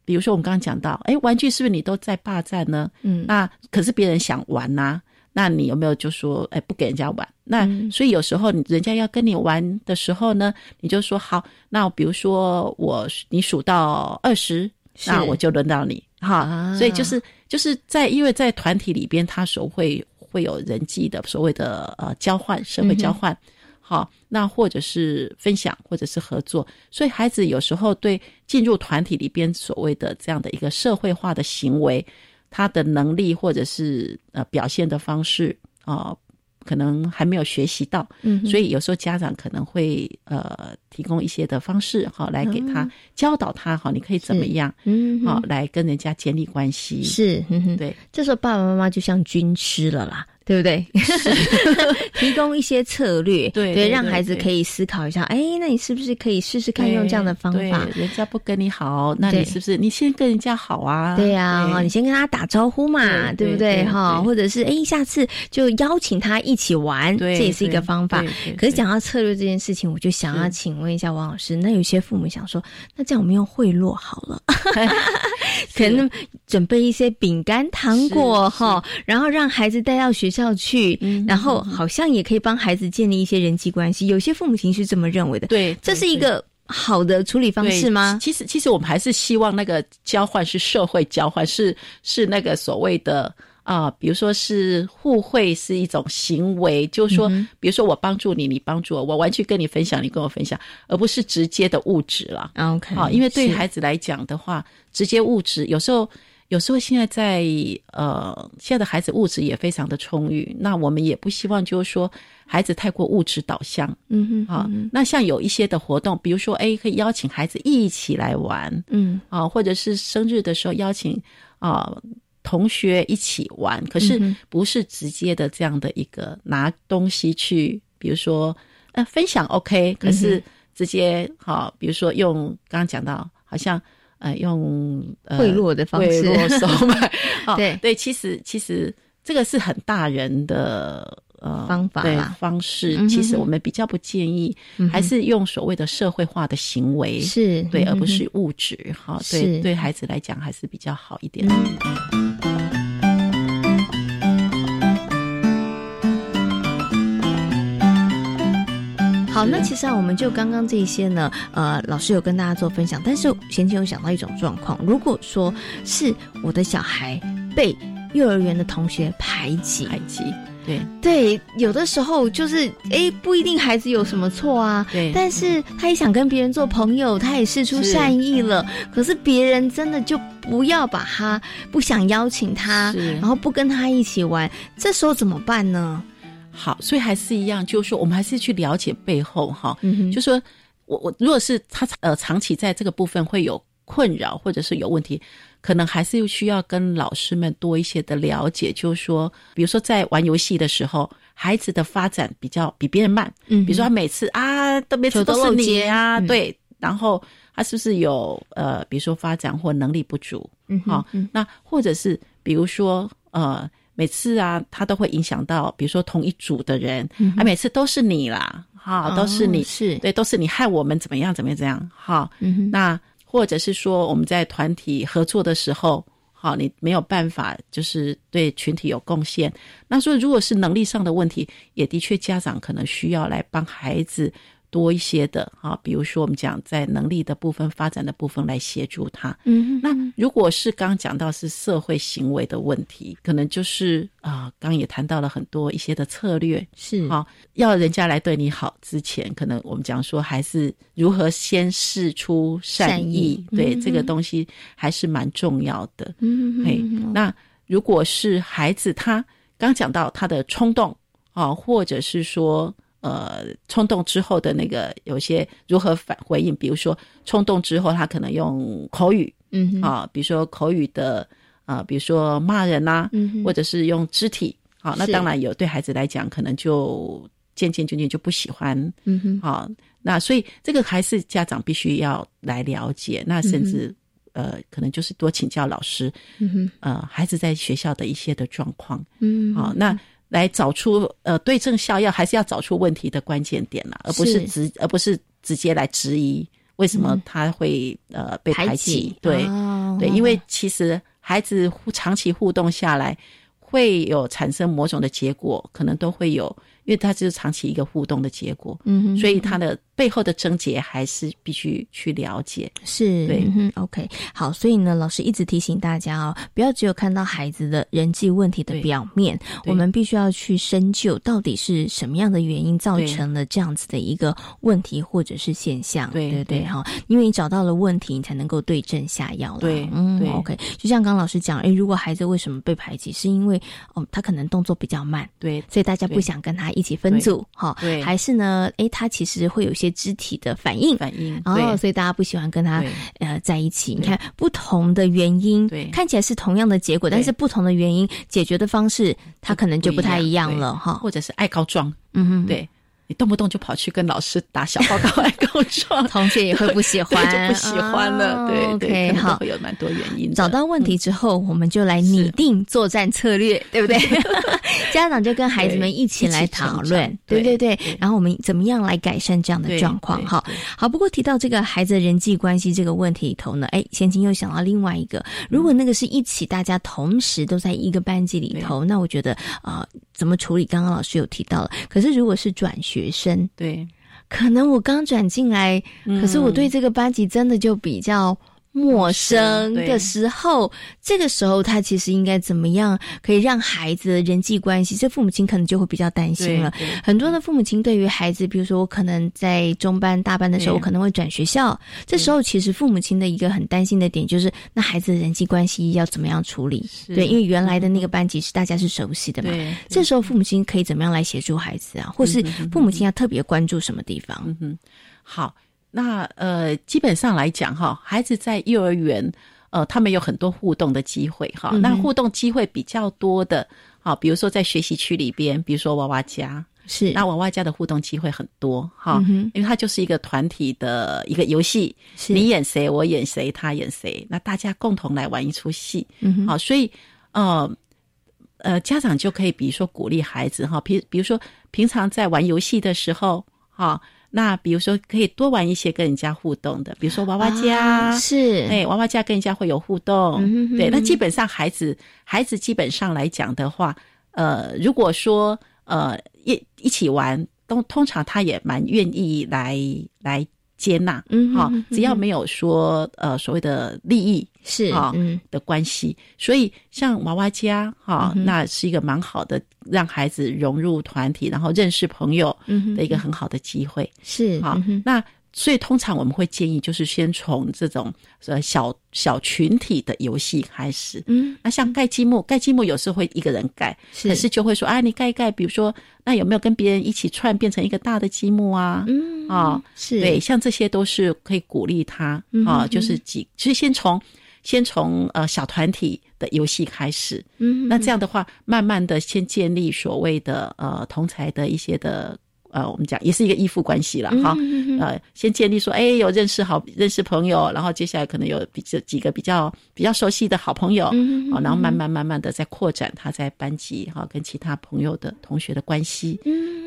比如说我们刚刚讲到，哎，玩具是不是你都在霸占呢？嗯，那可是别人想玩呐，那你有没有就说，哎，不给人家玩？那所以有时候你人家要跟你玩的时候呢，你就说好，那比如说我你数到二十，那我就轮到你。哈，所以就是就是在因为在团体里边，他所会会有人际的所谓的呃交换，社会交换，好，那或者是分享，或者是合作，所以孩子有时候对进入团体里边所谓的这样的一个社会化的行为，他的能力或者是呃表现的方式啊。可能还没有学习到，嗯，所以有时候家长可能会呃提供一些的方式，哈，来给他教导他，哈，你可以怎么样，嗯，好，来跟人家建立关系，是，对，这时候爸爸妈妈就像军师了啦。对不对？提供一些策略，对对，让孩子可以思考一下。哎，那你是不是可以试试看用这样的方法？人家不跟你好，那你是不是你先跟人家好啊？对呀，你先跟他打招呼嘛，对不对？哈，或者是哎，下次就邀请他一起玩，这也是一个方法。可是讲到策略这件事情，我就想要请问一下王老师，那有些父母想说，那这样我们用贿赂好了，可能准备一些饼干、糖果哈，然后让孩子带到学校去，然后好像也可以帮孩子建立一些人际关系。有些父母亲是这么认为的，对，这是一个好的处理方式吗？其实，其实我们还是希望那个交换是社会交换，是是那个所谓的啊，比如说是互惠是一种行为，就是说，比如说我帮助你，你帮助我，我完全跟你分享，你跟我分享，而不是直接的物质了。OK，好，因为对孩子来讲的话，直接物质有时候。有时候现在在呃，现在的孩子物质也非常的充裕，那我们也不希望就是说孩子太过物质导向，嗯哼，啊，那像有一些的活动，比如说哎，可以邀请孩子一起来玩，嗯，啊，或者是生日的时候邀请啊同学一起玩，可是不是直接的这样的一个拿东西去，比如说呃分享 OK，可是直接好，比如说用刚刚讲到好像。呃，用贿赂的方式，贿赂收买，对。对，其实其实这个是很大人的呃方法方式，其实我们比较不建议，还是用所谓的社会化的行为，是对，而不是物质。哈，对，对孩子来讲还是比较好一点。好，那其实啊，我们就刚刚这些呢，呃，老师有跟大家做分享，但是贤前有想到一种状况，如果说是我的小孩被幼儿园的同学排挤，排挤，对。对，有的时候就是哎，不一定孩子有什么错啊，对，但是他也想跟别人做朋友，他也试出善意了，可是别人真的就不要把他，不想邀请他，然后不跟他一起玩，这时候怎么办呢？好，所以还是一样，就是说，我们还是去了解背后哈，嗯、就说我我如果是他呃长期在这个部分会有困扰或者是有问题，可能还是需要跟老师们多一些的了解，就是说，比如说在玩游戏的时候，孩子的发展比较比别人慢，嗯，比如说他每次啊都每次都是你啊，对，然后他是不是有呃，比如说发展或能力不足，嗯，好，那或者是比如说呃。每次啊，他都会影响到，比如说同一组的人，嗯啊，每次都是你啦，哈，都是你，哦是。对，都是你害我们怎么样怎么样怎样，哈，嗯哼。那或者是说我们在团体合作的时候，好，你没有办法就是对群体有贡献。那说如果是能力上的问题，也的确家长可能需要来帮孩子多一些的啊，比如说我们讲在能力的部分、发展的部分来协助他。嗯那如果是刚刚讲到是社会行为的问题，可能就是啊，刚刚也谈到了很多一些的策略，是。啊，要人家来对你好之前，可能我们讲说还是如何先试出善善意，意对、嗯这个东西还是蛮重要的。嗯嘿，那如果是孩子他刚讲到他的冲动啊，或者是说呃冲动之后的那个有些如何反回应，比如说冲动之后他可能用口语，嗯哼。啊，比如说口语的啊，比如说骂人呐、或者是用肢体，好、那是当然有对孩子来讲，可能就渐渐渐渐就不喜欢，嗯哼。好、那所以这个还是家长必须要来了解，那甚至、呃，可能就是多请教老师，嗯哼。呃，孩子在学校的一些的状况，嗯。好、那来找出呃对症下药，还是要找出问题的关键点啦，而不是是。直而不是直接来质疑为什么嗯。他会、呃被排排挤。挤，对、哦对，因为其实孩子互长期互动下来，会有产生某种的结果，可能都会有，因为他就是长期一个互动的结果，嗯哼所以他的背后的症结还是必须去了解，是，对，OK，好，所以呢，老师一直提醒大家哦，不要只有看到孩子的人际问题的表面，我们必须要去深究到底是什么样的原因造成了这样子的一个问题或者是现象，对对对，对。哈，因为你找到了问题，你才能够对症下药了。对嗯对，OK，就像刚刚老师讲，哎，如果孩子为什么被排挤，是因为哦，他可能动作比较慢，对，所以大家不想跟他一起分组，哈，对。还是呢，哎，他其实会有一些肢体的反应，反应，哦，所以大家不喜欢跟他呃在一起。你看不同的原因，对。看起来是同样的结果，但是不同的原因解决的方式，他可能就不太一样了哈。或者是爱告状，嗯哼，对。你动不动就跑去跟老师打小报告、来告状，同学也会不喜欢，就不喜欢了。哦对对，好会有蛮多原因的。找到问题之后，我们就来拟定作战策略，对不对？家长就跟孩子们一起来讨论，对对对。然后我们怎么样来改善这样的状况？哈，好。不过提到这个孩子的人际关系这个问题里头呢，哎，贤琴又想到另外一个，如果那个是一起大家同时都在一个班级里头，那我觉得啊、呃，怎么处理？刚刚老师有提到了。可是如果是转学生，对，可能我刚转进来，嗯可是我对这个班级真的就比较。陌生的时候，这个时候他其实应该怎么样可以让孩子的人际关系？这父母亲可能就会比较担心了。很多的父母亲对于孩子，比如说我可能在中班、大班的时候，我可能会转学校，这时候其实父母亲的一个很担心的点就是，那孩子的人际关系要怎么样处理？对，因为原来的那个班级是大家是熟悉的嘛。这时候父母亲可以怎么样来协助孩子啊？或是父母亲要特别关注什么地方？嗯哼，好。那呃，基本上来讲哈，孩子在幼儿园，呃，他们有很多互动的机会哈。嗯、那互动机会比较多的，好，比如说在学习区里边，比如说娃娃家，是那娃娃家的互动机会很多哈，嗯、因为它就是一个团体的一个游戏，你演谁，我演谁，他演谁，那大家共同来玩一出戏，嗯好，所以呃呃，家长就可以比如说鼓励孩子哈，比比如说平常在玩游戏的时候哈。那比如说，可以多玩一些跟人家互动的，比如说娃娃家，啊、是。哎，娃娃家跟人家会有互动，嗯、哼哼。对。那基本上孩子，孩子基本上来讲的话，呃，如果说呃一一起玩，都通常他也蛮愿意来来接纳，嗯，好、哦，只要没有说呃所谓的利益是啊、嗯、的关系，所以像娃娃家哈、哦嗯，那是一个蛮好的让孩子融入团体，然后认识朋友的一个很好的机会。是好，嗯、那所以通常我们会建议，就是先从这种呃小小群体的游戏开始。嗯，那像盖积木，盖积木有时候会一个人盖，是可是就会说啊，你盖一盖，比如说那有没有跟别人一起串变成一个大的积木啊？嗯啊，是对，像这些都是可以鼓励他、嗯、啊，就是几，其实先从先从呃小团体的游戏开始。嗯，那这样的话，慢慢的先建立所谓的呃同才的一些的呃，我们讲也是一个依附关系了哈。呃，先建立说，哎，有认识好认识朋友，然后接下来可能有比这几个比较比较熟悉的好朋友，哦，然后慢慢慢慢的在扩展他在班级哈跟其他朋友的同学的关系，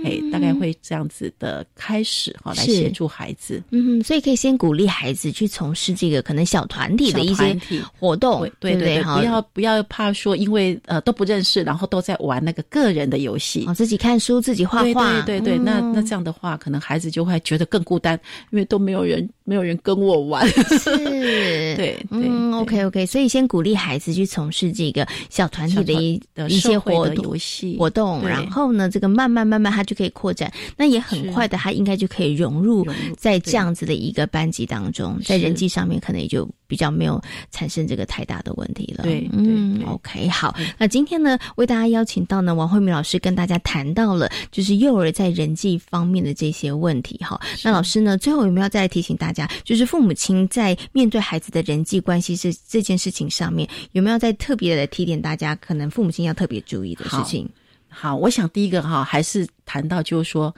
哎，大概会这样子的开始哈，来协助孩子。嗯，所以可以先鼓励孩子去从事这个可能小团体的一些活动，对对，不要不要怕说，因为呃都不认识，然后都在玩那个个人的游戏，哦，自己看书，自己画画，对对对，那那那这样的话，可能孩子就会觉得更孤单，因为都没有人没有人跟我玩，是，对，嗯，OK OK，所以先鼓励孩子去从事这个小团体的一一些活动游戏活动，然后呢，这个慢慢慢慢他就可以扩展，那也很快的，他应该就可以融入在这样子的一个班级当中，在人际上面可能也就比较没有产生这个太大的问题了。对，嗯，OK，好，那今天呢，为大家邀请到呢王慧敏老师跟大家谈到了就是幼儿在人际方面的这些问题哈。那老师呢，最后有没有再提醒大家，就是父母亲在面对孩子的人际关系这这件事情上面，有没有在特别的提点大家，可能父母亲要特别注意的事情？好，我想第一个哈，还是谈到就是说。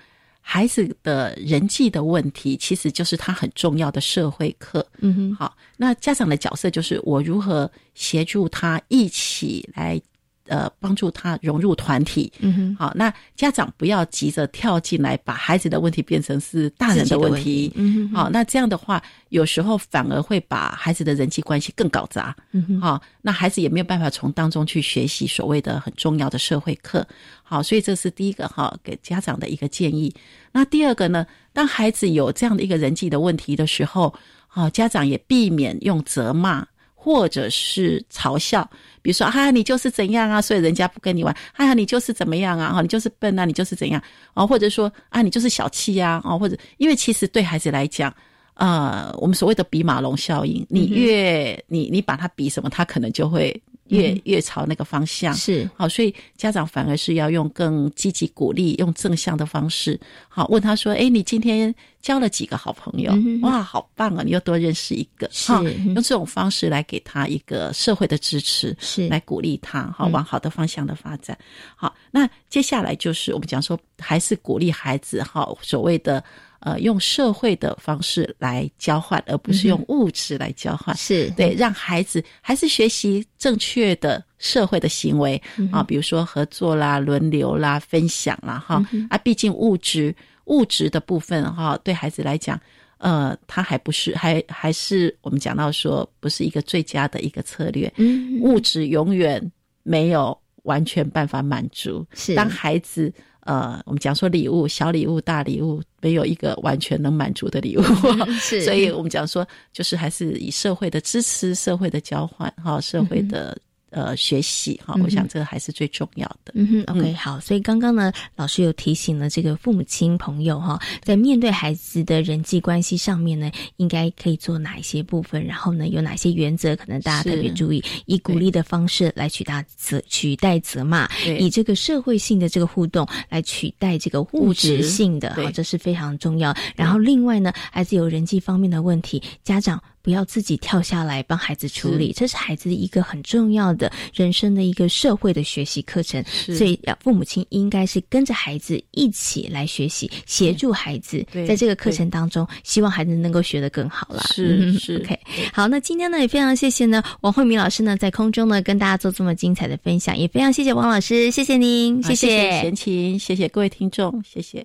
孩子的人际的问题，其实就是他很重要的社会课。嗯哼，好，那家长的角色就是我如何协助他一起来。呃，帮助他融入团体。嗯哼，好，那家长不要急着跳进来，把孩子的问题变成是大人的问题。嗯哼，好，那这样的话，有时候反而会把孩子的人际关系更搞砸。嗯哼，好，那孩子也没有办法从当中去学习所谓的很重要的社会课。好，所以这是第一个哈，给家长的一个建议。那第二个呢，当孩子有这样的一个人际的问题的时候，好，家长也避免用责骂。或者是嘲笑，比如说，啊，你就是怎样啊，所以人家不跟你玩。啊呀，你就是怎么样啊，哈，你就是笨啊，你就是怎样啊，或者说啊，你就是小气呀，啊，或者，因为其实对孩子来讲，呃，我们所谓的比马龙效应，你越你你把他比什么，他可能就会。越越朝那个方向是好，所以家长反而是要用更积极鼓励、用正向的方式，好问他说：“哎，你今天交了几个好朋友？哇，好棒啊！你又多认识一个。”是用这种方式来给他一个社会的支持，是来鼓励他，好往好的方向的发展。好，那接下来就是我们讲说，还是鼓励孩子，好所谓的。呃，用社会的方式来交换，而不是用物质来交换。是对，让孩子还是学习正确的社会的行为啊，比如说合作啦、轮流啦、分享啦，哈啊，毕竟物质物质的部分哈，对孩子来讲，呃，他还不是还还是我们讲到说，不是一个最佳的一个策略。嗯，物质永远没有完全办法满足。是当孩子。呃，我们讲说礼物，小礼物、大礼物，没有一个完全能满足的礼物，是，所以我们讲说，就是还是以社会的支持、社会的交换，哈，社会的。呃，学习哈，我想这个还是最重要的。嗯哼，OK，好。所以刚刚呢，老师有提醒了这个父母亲朋友哈，在面对孩子的人际关系上面呢，应该可以做哪一些部分？然后呢，有哪些原则？可能大家特别注意，以鼓励的方式来取代责取代责骂，以这个社会性的这个互动来取代这个物质性的，好，这是非常重要。然后另外呢，孩子有人际方面的问题，家长。不要自己跳下来帮孩子处理，这是孩子一个很重要的人生的一个社会的学习课程。所以，父母亲应该是跟着孩子一起来学习，协助孩子在这个课程当中，希望孩子能够学得更好啦。是是，OK。好，那今天呢也非常谢谢呢王慧敏老师呢在空中呢跟大家做这么精彩的分享，也非常谢谢王老师，谢谢您，谢谢贤琴，谢谢各位听众，谢谢。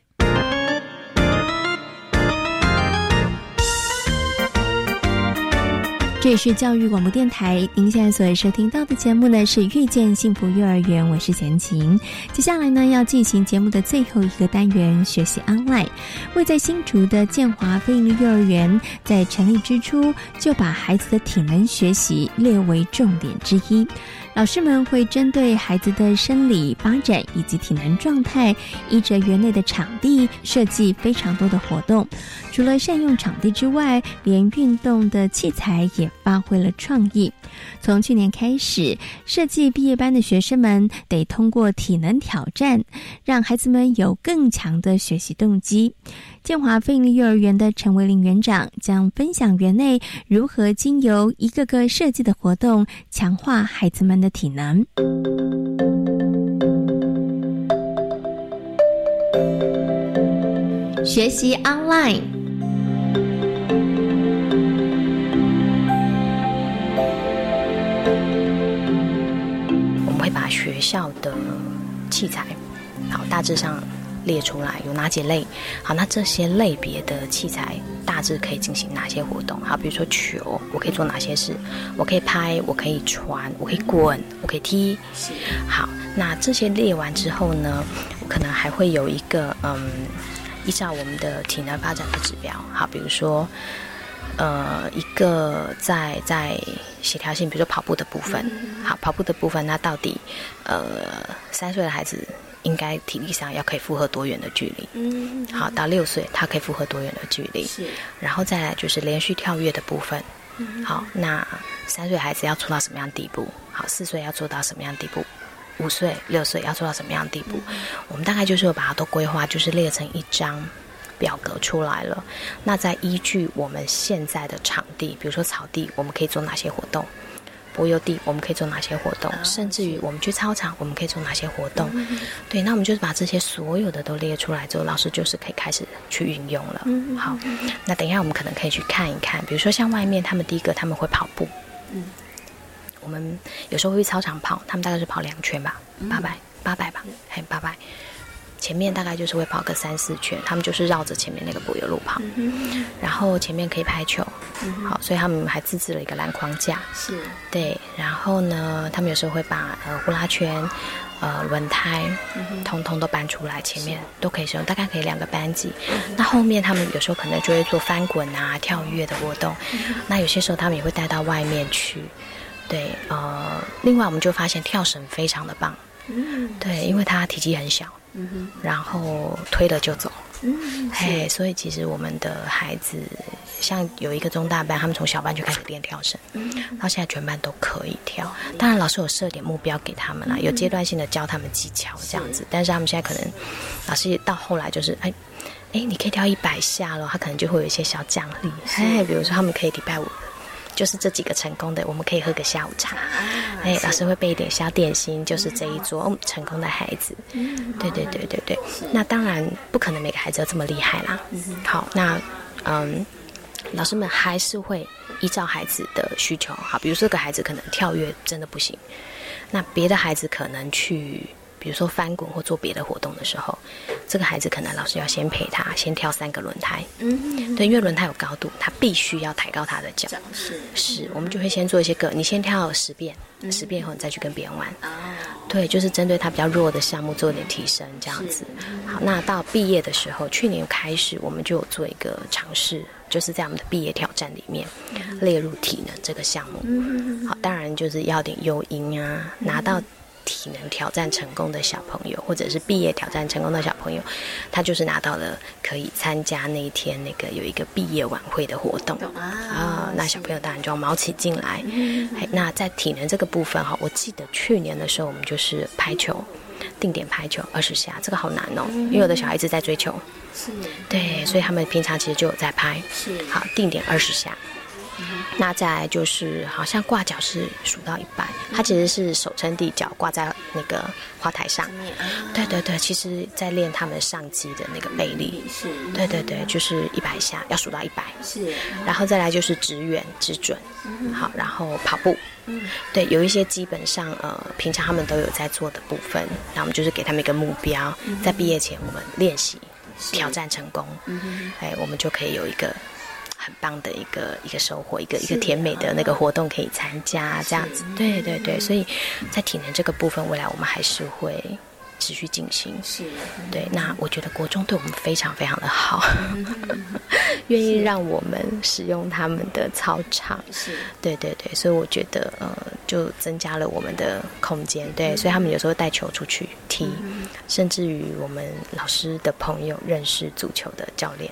这里是教育广播电台，您现在所收听到的节目呢是《遇见幸福幼儿园》，我是贤琴。接下来呢要进行节目的最后一个单元——学习 online。位在新竹的建华飞鹰幼儿园，在成立之初就把孩子的体能学习列为重点之一。老师们会针对孩子的生理发展以及体能状态，依着园内的场地设计非常多的活动。除了善用场地之外，连运动的器材也发挥了创意。从去年开始，设计毕业班的学生们得通过体能挑战，让孩子们有更强的学习动机。建华飞鹰幼儿园的陈维林园长将分享园内如何经由一个个设计的活动，强化孩子们的体能。学习 online。我们会把学校的器材，好大致上列出来有哪几类。好，那这些类别的器材大致可以进行哪些活动？好，比如说球，我可以做哪些事？我可以拍，我可以传，我可以滚，我可以踢。好，那这些列完之后呢，我可能还会有一个嗯，依照我们的体能发展的指标。好，比如说。呃，一个在在协调性，比如说跑步的部分，好，跑步的部分，那到底呃三岁的孩子应该体力上要可以负荷多远的距离？嗯，好，到六岁他可以负荷多远的距离？是，然后再来就是连续跳跃的部分，好，那三岁孩子要做到什么样地步？好，四岁要做到什么样地步？五岁、六岁要做到什么样地步？我们大概就是把它都规划，就是列成一张。表格出来了，那再依据我们现在的场地，比如说草地，我们可以做哪些活动？柏油地我们可以做哪些活动？甚至于我们去操场，我们可以做哪些活动？对，那我们就是把这些所有的都列出来之后，老师就是可以开始去运用了。好，那等一下我们可能可以去看一看，比如说像外面他们第一个他们会跑步，嗯，我们有时候会去操场跑，他们大概是跑两圈吧，八百八百吧，还八百。前面大概就是会跑个三四圈，他们就是绕着前面那个柏油路跑，然后前面可以拍球，好，所以他们还自制了一个篮筐架，是。对，然后呢，他们有时候会把呃呼啦圈、呃轮胎，通通都搬出来，前面都可以使用，大概可以两个班级。那后面他们有时候可能就会做翻滚啊、跳跃的活动，那有些时候他们也会带到外面去，对，呃，另外我们就发现跳绳非常的棒，对，因为它体积很小。然后推了就走，嗯，嘿，所以其实我们的孩子，像有一个中大班，他们从小班就开始练跳绳，嗯，到现在全班都可以跳。当然，老师有设点目标给他们啦，有阶段性的教他们技巧这样子。但是他们现在可能，老师到后来就是，哎，哎，你可以跳一百下了，他可能就会有一些小奖励，哎，比如说他们可以礼拜五。就是这几个成功的，我们可以喝个下午茶。哎，老师会备一点小点心，就是这一桌嗯成功的孩子。对对对对对。那当然不可能每个孩子都这么厉害啦。好，那嗯，老师们还是会依照孩子的需求。好，比如说这个孩子可能跳跃真的不行，那别的孩子可能去。比如说翻滚或做别的活动的时候，这个孩子可能老师要先陪他先跳三个轮胎，嗯，对，因为轮胎有高度，他必须要抬高他的脚，是。是，我们就会先做一些个，你先跳十遍，十遍以后你再去跟别人玩，啊，对，就是针对他比较弱的项目做点提升，这样子。好，那到毕业的时候，去年开始我们就有做一个尝试，就是在我们的毕业挑战里面列入体能这个项目，嗯，好，当然就是要点诱因啊，拿到。体能挑战成功的小朋友，或者是毕业挑战成功的小朋友，他就是拿到了可以参加那一天那个有一个毕业晚会的活动啊。那小朋友当然就要毛起进来。那在体能这个部分哈，我记得去年的时候我们就是排球，定点排球二十下，这个好难哦，因为有的小孩子在追求，是，对，所以他们平常其实就有在拍，是，好，定点二十下。那再来就是，好像挂脚是数到一百，它其实是手撑地，脚挂在那个花台上。对对对，其实在练他们上肌的那个背力。是。对对对，就是一百下要数到一百。是。然后再来就是直远直准。好，然后跑步。嗯。对，有一些基本上呃，平常他们都有在做的部分，那我们就是给他们一个目标，在毕业前我们练习挑战成功。嗯哎，我们就可以有一个。很棒的一个一个收获，一个一个甜美的那个活动可以参加，这样子，对对对，所以在体能这个部分，未来我们还是会。持续进行是，对。那我觉得国中对我们非常非常的好，愿意让我们使用他们的操场。是，对对对。所以我觉得呃，就增加了我们的空间。对，所以他们有时候带球出去踢，甚至于我们老师的朋友认识足球的教练。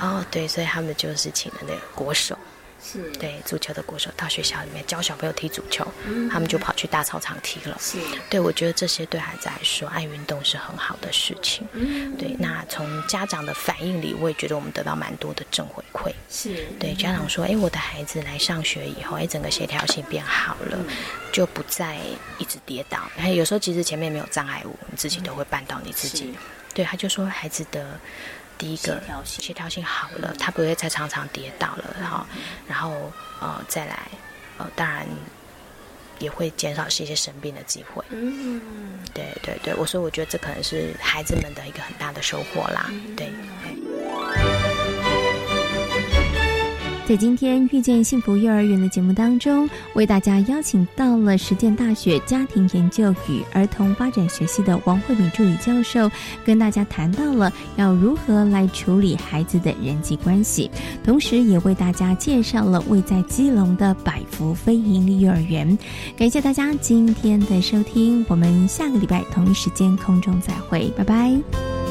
哦，对，所以他们就是请了那个国手。是对足球的国手到学校里面教小朋友踢足球，他们就跑去大操场踢了。是，对我觉得这些对孩子来说，爱运动是很好的事情。嗯，对。那从家长的反应里，我也觉得我们得到蛮多的正回馈。是对家长说：“哎，我的孩子来上学以后，哎，整个协调性变好了，就不再一直跌倒。然后有时候其实前面没有障碍物，你自己都会绊到你自己。”对，他就说孩子的。第一个协调性好了，他不会再常常跌倒了，然后，然后呃再来呃当然也会减少一些生病的机会。嗯，对对对，我说我觉得这可能是孩子们的一个很大的收获啦。对。在今天遇见幸福幼儿园的节目当中，为大家邀请到了实践大学家庭研究与儿童发展学系的王慧敏助理教授，跟大家谈到了要如何来处理孩子的人际关系，同时也为大家介绍了位在基隆的百福非营利幼儿园。感谢大家今天的收听，我们下个礼拜同一时间空中再会，拜拜。